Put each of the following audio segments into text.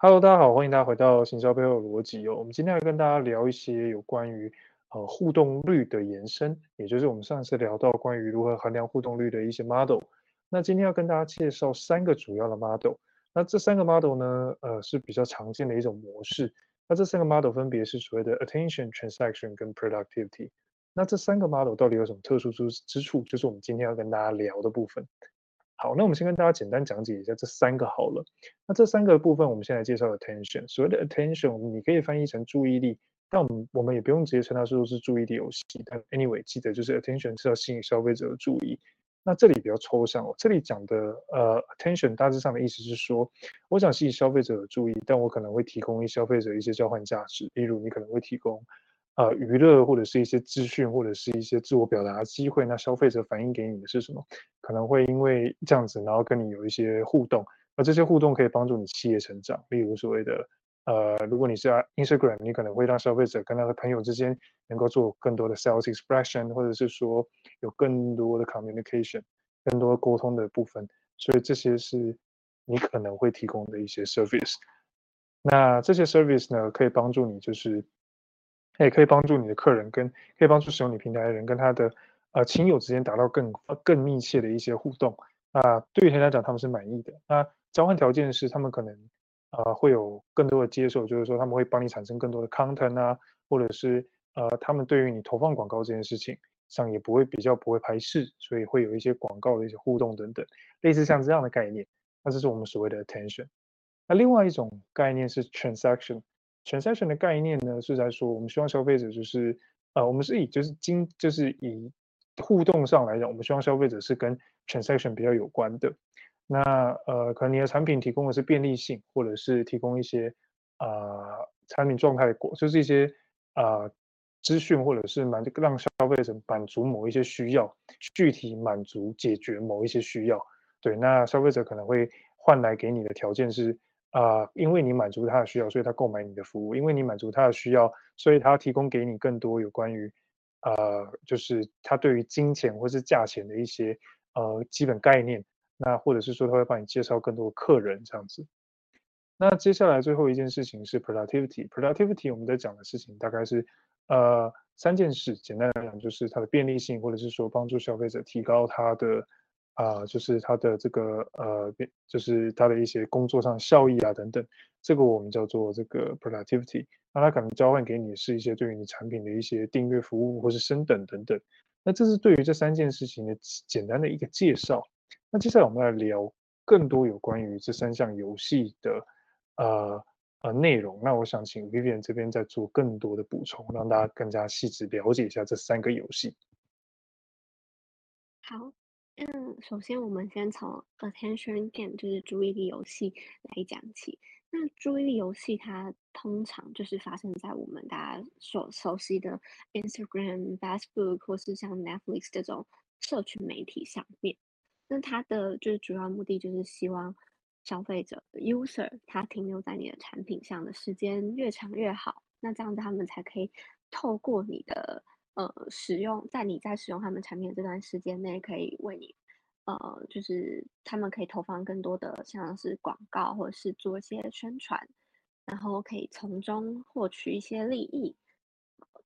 Hello，大家好，欢迎大家回到行销背后的逻辑哦。我们今天要跟大家聊一些有关于呃互动率的延伸，也就是我们上次聊到关于如何衡量互动率的一些 model。那今天要跟大家介绍三个主要的 model。那这三个 model 呢，呃是比较常见的一种模式。那这三个 model 分别是所谓的 attention、transaction 跟 productivity。那这三个 model 到底有什么特殊之之处？就是我们今天要跟大家聊的部分。好，那我们先跟大家简单讲解一下这三个好了。那这三个部分，我们先来介绍 attention。所谓的 attention，你可以翻译成注意力，但我们我们也不用直接称它说是注意力游戏。但 anyway，记得就是 attention 是要吸引消费者的注意。那这里比较抽象哦，这里讲的呃 attention 大致上的意思是说，我想吸引消费者的注意，但我可能会提供一消费者一些交换价值，例如你可能会提供。呃，娱乐或者是一些资讯，或者是一些自我表达的机会，那消费者反映给你的是什么？可能会因为这样子，然后跟你有一些互动，而这些互动可以帮助你企业成长。例如所谓的，呃，如果你是 Instagram，你可能会让消费者跟他的朋友之间能够做更多的 sales expression，或者是说有更多的 communication，更多沟通的部分。所以这些是你可能会提供的一些 service。那这些 service 呢，可以帮助你就是。也可以帮助你的客人跟可以帮助使用你平台的人跟他的呃亲友之间达到更更密切的一些互动。那对于他来讲，他们是满意的。那交换条件是他们可能呃会有更多的接受，就是说他们会帮你产生更多的 content 啊，或者是呃他们对于你投放广告这件事情上也不会比较不会排斥，所以会有一些广告的一些互动等等，类似像这样的概念。那这是我们所谓的 attention。那另外一种概念是 transaction。Transaction 的概念呢，是在说，我们希望消费者就是，呃，我们是以就是经就是以互动上来讲，我们希望消费者是跟 transaction 比较有关的。那呃，可能你的产品提供的是便利性，或者是提供一些呃产品状态果，就是一些呃资讯，或者是满让消费者满足某一些需要，具体满足解决某一些需要。对，那消费者可能会换来给你的条件是。啊、因为你满足他的需要，所以他购买你的服务；因为你满足他的需要，所以他提供给你更多有关于，呃，就是他对于金钱或是价钱的一些呃基本概念。那或者是说他会帮你介绍更多客人这样子。那接下来最后一件事情是 productivity。productivity 我们在讲的事情大概是呃三件事，简单来讲就是它的便利性，或者是说帮助消费者提高他的。啊、就是他的这个呃，就是他的一些工作上效益啊等等，这个我们叫做这个 productivity。那他可能交换给你是一些对于你产品的一些订阅服务或是升等等等。那这是对于这三件事情的简单的一个介绍。那接下来我们来聊更多有关于这三项游戏的呃呃内容。那我想请 Vivian 这边再做更多的补充，让大家更加细致了解一下这三个游戏。好。嗯，首先我们先从 attention game 就是注意力游戏来讲起。那注意力游戏它通常就是发生在我们大家所熟悉的 Instagram、Facebook 或是像 Netflix 这种社群媒体上面。那它的就是主要目的就是希望消费者 user 他停留在你的产品上的时间越长越好。那这样子他们才可以透过你的。呃，使用在你在使用他们产品的这段时间内，可以为你，呃，就是他们可以投放更多的像是广告，或者是做一些宣传，然后可以从中获取一些利益。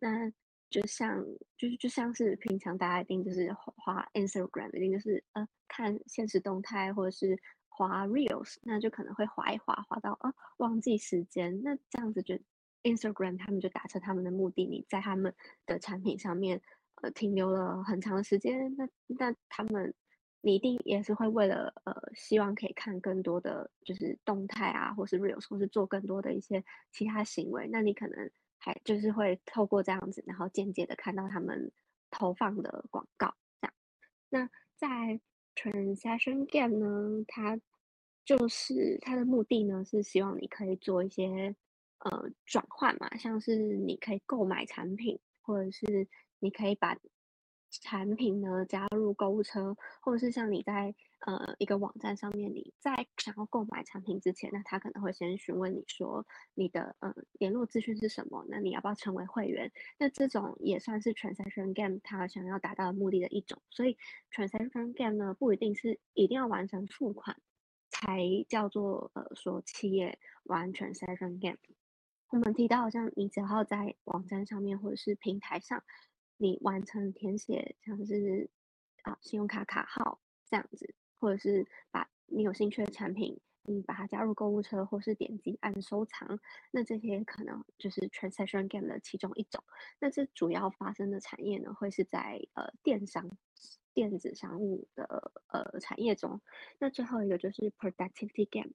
那就像就是就像是平常大家一定就是滑 Instagram，一定就是呃看现实动态，或者是滑 Reels，那就可能会滑一滑，滑到啊忘记时间，那这样子就。Instagram 他们就达成他们的目的，你在他们的产品上面呃停留了很长的时间，那那他们你一定也是会为了呃希望可以看更多的就是动态啊，或是 Reels，或是做更多的一些其他行为，那你可能还就是会透过这样子，然后间接的看到他们投放的广告这样。那在 Transaction Game 呢，它就是它的目的呢是希望你可以做一些。呃，转换嘛，像是你可以购买产品，或者是你可以把产品呢加入购物车，或者是像你在呃一个网站上面，你在想要购买产品之前，那他可能会先询问你说你的呃联络资讯是什么，那你要不要成为会员？那这种也算是 transaction game 它想要达到的目的的一种。所以 transaction game 呢，不一定是一定要完成付款才叫做呃说企业玩 transaction game。我们提到，好像你只要在网站上面或者是平台上，你完成填写像是啊信用卡卡号这样子，或者是把你有兴趣的产品，你把它加入购物车，或是点击按收藏，那这些可能就是 transaction game 的其中一种。那这主要发生的产业呢，会是在呃电商、电子商务的呃产业中。那最后一个就是 productivity game。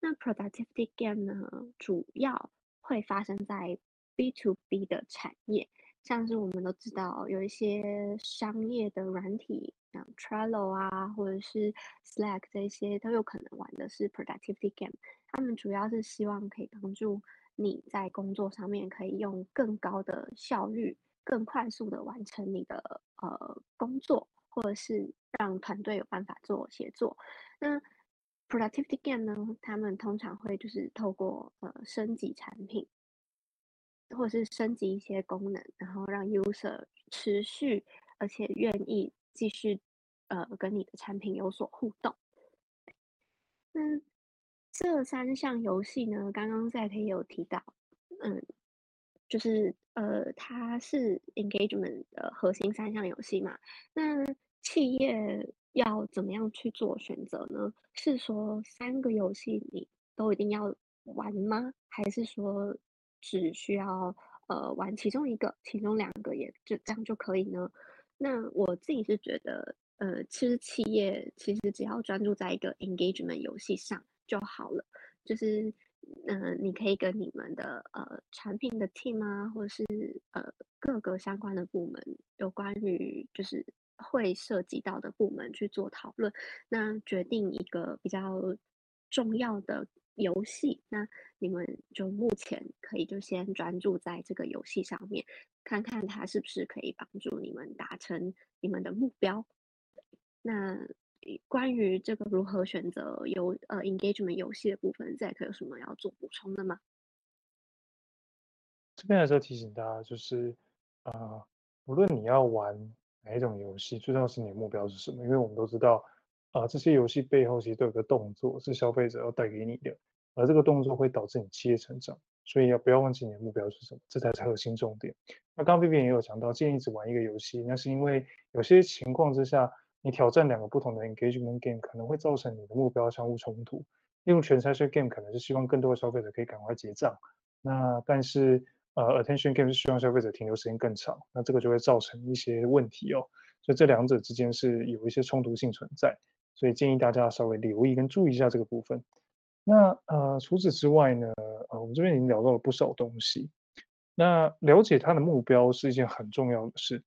那 productivity game 呢，主要会发生在 B to B 的产业，像是我们都知道有一些商业的软体，像 Trello 啊，或者是 Slack 这些，都有可能玩的是 productivity game。他们主要是希望可以帮助你在工作上面可以用更高的效率、更快速的完成你的呃工作，或者是让团队有办法做协作。那 Productivity game 呢，他们通常会就是透过呃升级产品，或者是升级一些功能，然后让 user 持续而且愿意继续呃跟你的产品有所互动。那这三项游戏呢，刚刚在也有提到，嗯，就是呃它是 engagement 的核心三项游戏嘛，那企业。要怎么样去做选择呢？是说三个游戏你都一定要玩吗？还是说只需要呃玩其中一个，其中两个也就这样就可以呢？那我自己是觉得，呃，其实企业其实只要专注在一个 engagement 游戏上就好了。就是嗯、你可以跟你们的呃产品的 team 啊，或者是呃各个相关的部门有关于就是。会涉及到的部门去做讨论，那决定一个比较重要的游戏，那你们就目前可以就先专注在这个游戏上面，看看它是不是可以帮助你们达成你们的目标。那关于这个如何选择游呃 engagement 游戏的部分，Zack 有什么要做补充的吗？这边还是要提醒大家，就是啊、呃，无论你要玩。哪一种游戏最重要是你的目标是什么？因为我们都知道，啊、这些游戏背后其实都有个动作是消费者要带给你的，而这个动作会导致你企业成长，所以要不要忘记你的目标是什么？这才是核心重点。那刚刚 Vivian 也有讲到，建议只玩一个游戏，那是因为有些情况之下，你挑战两个不同的 engagement game 可能会造成你的目标相互冲突。例如 transaction game 可能是希望更多的消费者可以赶快结账，那但是。呃，attention game 是希望消费者停留时间更长，那这个就会造成一些问题哦。所以这两者之间是有一些冲突性存在，所以建议大家稍微留意跟注意一下这个部分。那呃，除此之外呢，呃，我们这边已经聊到了不少东西。那了解它的目标是一件很重要的事。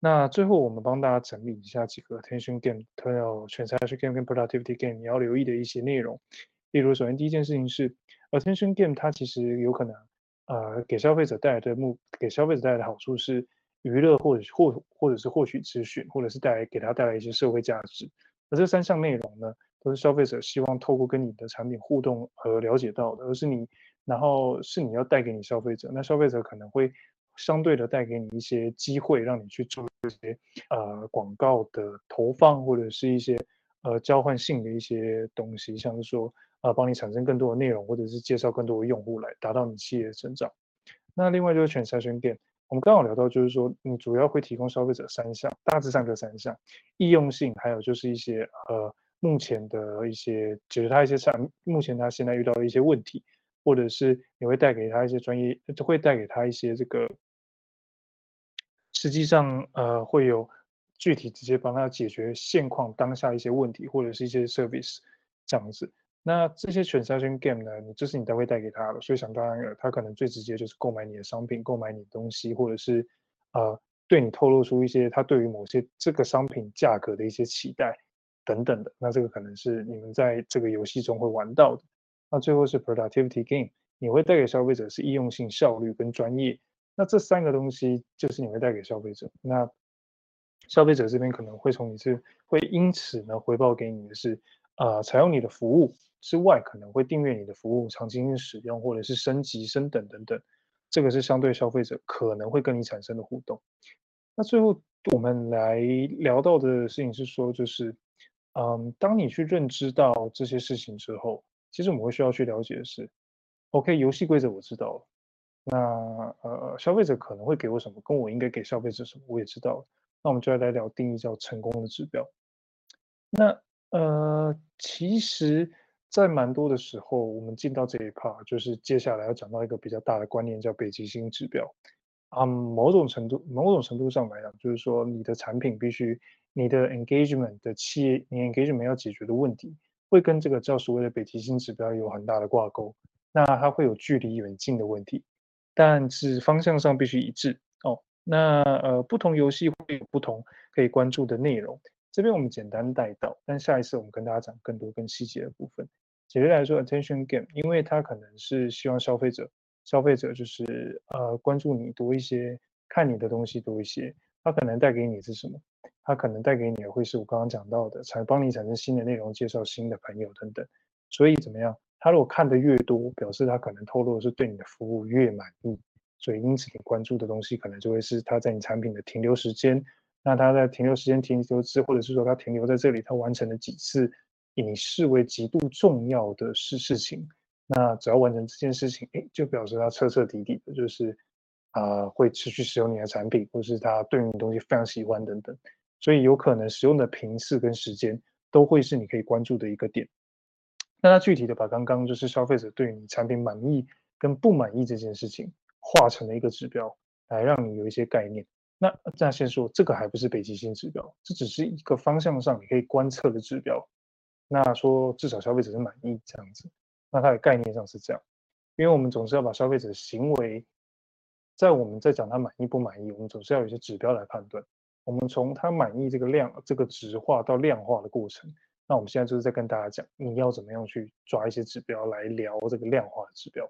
那最后我们帮大家整理一下几个 attention game、还有 transaction game 跟 productivity game 你要留意的一些内容。例如，首先第一件事情是 attention game 它其实有可能。呃，给消费者带来的目，给消费者带来的好处是娱乐，或者或或者是获取资讯，或者是带来给他带来一些社会价值。而这三项内容呢，都是消费者希望透过跟你的产品互动而了解到的，而是你，然后是你要带给你消费者，那消费者可能会相对的带给你一些机会，让你去做一些呃广告的投放，或者是一些呃交换性的一些东西，像是说。啊，帮你产生更多的内容，或者是介绍更多的用户来达到你企业的成长。那另外就是全筛选店我们刚好聊到，就是说你主要会提供消费者三项，大致上这三项，易用性，还有就是一些呃目前的一些解决他一些产，目前他现在遇到的一些问题，或者是你会带给他一些专业，会带给他一些这个，实际上呃会有具体直接帮他解决现况当下一些问题，或者是一些 service 这样子。那这些 transaction game 呢，你这是你都会带给他的，所以想当然，他可能最直接就是购买你的商品，购买你的东西，或者是呃对你透露出一些他对于某些这个商品价格的一些期待等等的。那这个可能是你们在这个游戏中会玩到的。那最后是 productivity game，你会带给消费者是易用性、效率跟专业。那这三个东西就是你会带给消费者。那消费者这边可能会从你这会因此呢回报给你的是呃采用你的服务。之外，可能会订阅你的服务，长期使用，或者是升级、升等等等，这个是相对消费者可能会跟你产生的互动。那最后我们来聊到的事情是说，就是，嗯，当你去认知到这些事情之后，其实我们会需要去了解的是，OK，游戏规则我知道了，那呃，消费者可能会给我什么，跟我应该给消费者什么，我也知道了。那我们就要来聊定义叫成功的指标。那呃，其实，在蛮多的时候，我们进到这一 part，就是接下来要讲到一个比较大的观念，叫北极星指标。啊、某种程度，某种程度上来讲，就是说你的产品必须，你的 engagement 的企业，你 engagement 要解决的问题，会跟这个叫所谓的北极星指标有很大的挂钩。那它会有距离远近的问题，但是方向上必须一致哦。那呃，不同游戏会有不同可以关注的内容。这边我们简单带到，但下一次我们跟大家讲更多更细节的部分。简单来说，attention game，因为它可能是希望消费者。消费者就是呃关注你多一些，看你的东西多一些，它可能带给你是什么？它可能带给你的会是我刚刚讲到的，产帮你产生新的内容，介绍新的朋友等等。所以怎么样？他如果看的越多，表示他可能透露的是对你的服务越满意。所以因此你关注的东西可能就会是他在你产品的停留时间。那他在停留时间停留之，或者是说他停留在这里，他完成了几次以你视为极度重要的事事情。那只要完成这件事情，诶，就表示他彻彻底底的，就是啊、会持续使用你的产品，或是他对你的东西非常喜欢等等。所以有可能使用的频次跟时间都会是你可以关注的一个点。那他具体的把刚刚就是消费者对你产品满意跟不满意这件事情画成了一个指标，来让你有一些概念。那这样先说，这个还不是北极星指标，这只是一个方向上你可以观测的指标。那说至少消费者是满意这样子。那它的概念上是这样，因为我们总是要把消费者的行为，在我们在讲他满意不满意，我们总是要有一些指标来判断。我们从他满意这个量这个质化到量化的过程，那我们现在就是在跟大家讲，你要怎么样去抓一些指标来聊这个量化的指标。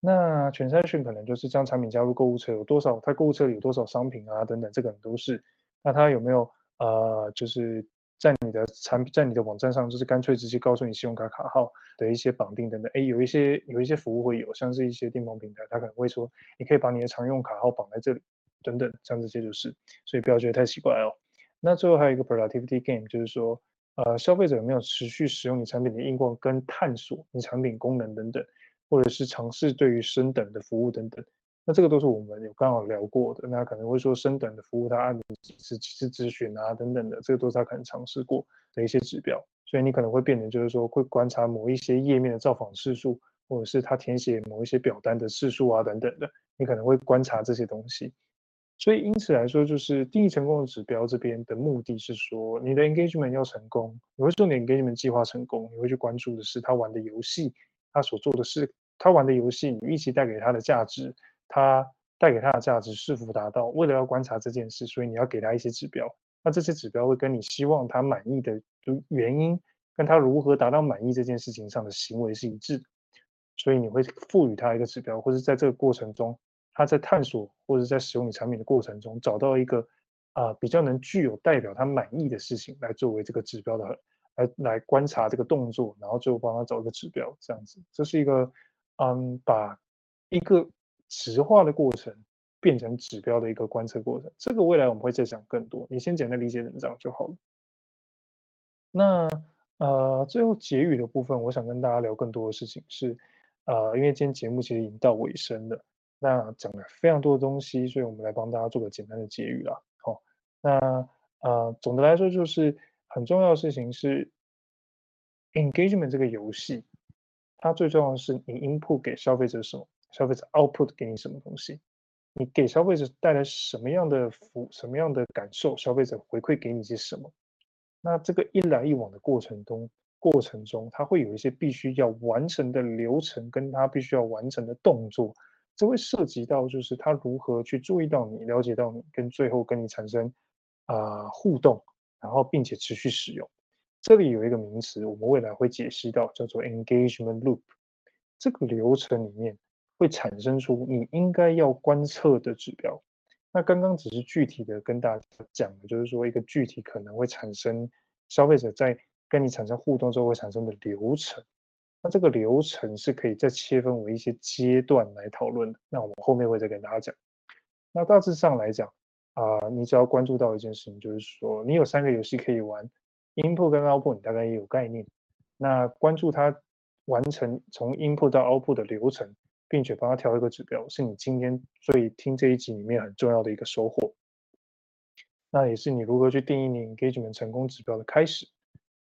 那全筛选可能就是将产品加入购物车有多少，他购物车里有多少商品啊等等，这个都是。那他有没有呃就是。在你的产品，在你的网站上，就是干脆直接告诉你信用卡卡号的一些绑定等等。哎，有一些有一些服务会有，像是一些订房平台，他可能会说，你可以把你的常用卡号绑在这里，等等，像这些就是，所以不要觉得太奇怪哦。那最后还有一个 productivity game，就是说，呃，消费者有没有持续使用你产品的应用跟探索你产品功能等等，或者是尝试对于升等的服务等等。那这个都是我们有刚好聊过的，那可能会说升等的服务，他按几次几次咨询啊等等的，这个都是他可能尝试过的一些指标。所以你可能会变成就是说会观察某一些页面的造访次数，或者是他填写某一些表单的次数啊等等的，你可能会观察这些东西。所以因此来说，就是定义成功的指标这边的目的是说，你的 engagement 要成功，你会说你 engagement 计划成功，你会去关注的是他玩的游戏，他所做的事，他玩的游戏，你预期带给他的价值。他带给他的价值是否达到？为了要观察这件事，所以你要给他一些指标。那这些指标会跟你希望他满意的原因，跟他如何达到满意这件事情上的行为是一致的。所以你会赋予他一个指标，或者在这个过程中，他在探索或者在使用你产品的过程中，找到一个啊、比较能具有代表他满意的事情来作为这个指标的，来来观察这个动作，然后最后帮他找一个指标，这样子，这是一个嗯把一个。质化的过程变成指标的一个观测过程，这个未来我们会再讲更多。你先简单理解成这样就好了。那呃，最后结语的部分，我想跟大家聊更多的事情是，呃，因为今天节目其实已经到尾声了，那讲了非常多的东西，所以我们来帮大家做个简单的结语啦。好、哦，那呃，总的来说就是很重要的事情是，engagement 这个游戏，它最重要的是你 input 给消费者什么。消费者 output 给你什么东西，你给消费者带来什么样的服，什么样的感受，消费者回馈给你些什么？那这个一来一往的过程中，过程中它会有一些必须要完成的流程，跟他必须要完成的动作，这会涉及到就是他如何去注意到你，了解到你，跟最后跟你产生啊、互动，然后并且持续使用。这里有一个名词，我们未来会解析到，叫做 engagement loop。这个流程里面。会产生出你应该要观测的指标。那刚刚只是具体的跟大家讲的，就是说一个具体可能会产生消费者在跟你产生互动之后会产生的流程。那这个流程是可以再切分为一些阶段来讨论的。那我们后面会再跟大家讲。那大致上来讲啊、你只要关注到一件事情，就是说你有三个游戏可以玩，input 跟 output 你大概也有概念。那关注它完成从 input 到 output 的流程，并且帮他调一个指标，是你今天最听这一集里面很重要的一个收获。那也是你如何去定义你 engagement 成功指标的开始。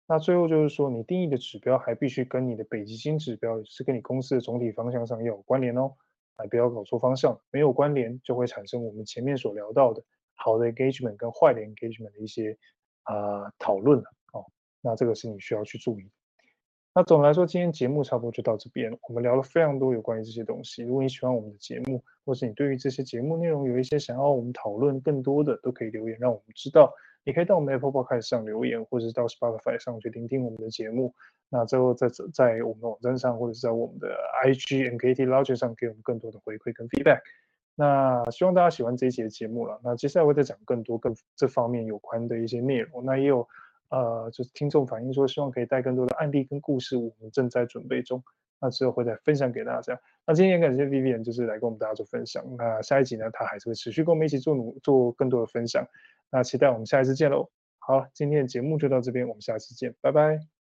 那最后就是说，你定义的指标还必须跟你的北极星指标，也是跟你公司的总体方向上要有关联哦。还不要搞错方向，没有关联就会产生我们前面所聊到的好的 engagement 跟坏的 engagement 的一些、呃、讨论了哦。那这个是你需要去注意。那总的来说，今天节目差不多就到这边。我们聊了非常多有关于这些东西。如果你喜欢我们的节目，或是你对于这些节目内容有一些想要我们讨论更多的，都可以留言让我们知道。你可以到我们 Apple Podcast 上留言，或者是到 Spotify 上去聆听我们的节目。那最后在在我们的网站上，或者是在我们的 IG MKT Logic 上给我们更多的回馈跟 feedback。那希望大家喜欢这一集的节目了。那接下来会再讲更多跟这方面有关的一些内容。那也有。呃，就是听众反映说，希望可以带更多的案例跟故事，我们正在准备中，那之后会再分享给大家。那今天也感谢 Vivian，就是来跟我们大家做分享。那下一集呢，他还是会持续跟我们一起做努做更多的分享。那期待我们下一次见喽。好，今天的节目就到这边，我们下次见，拜拜。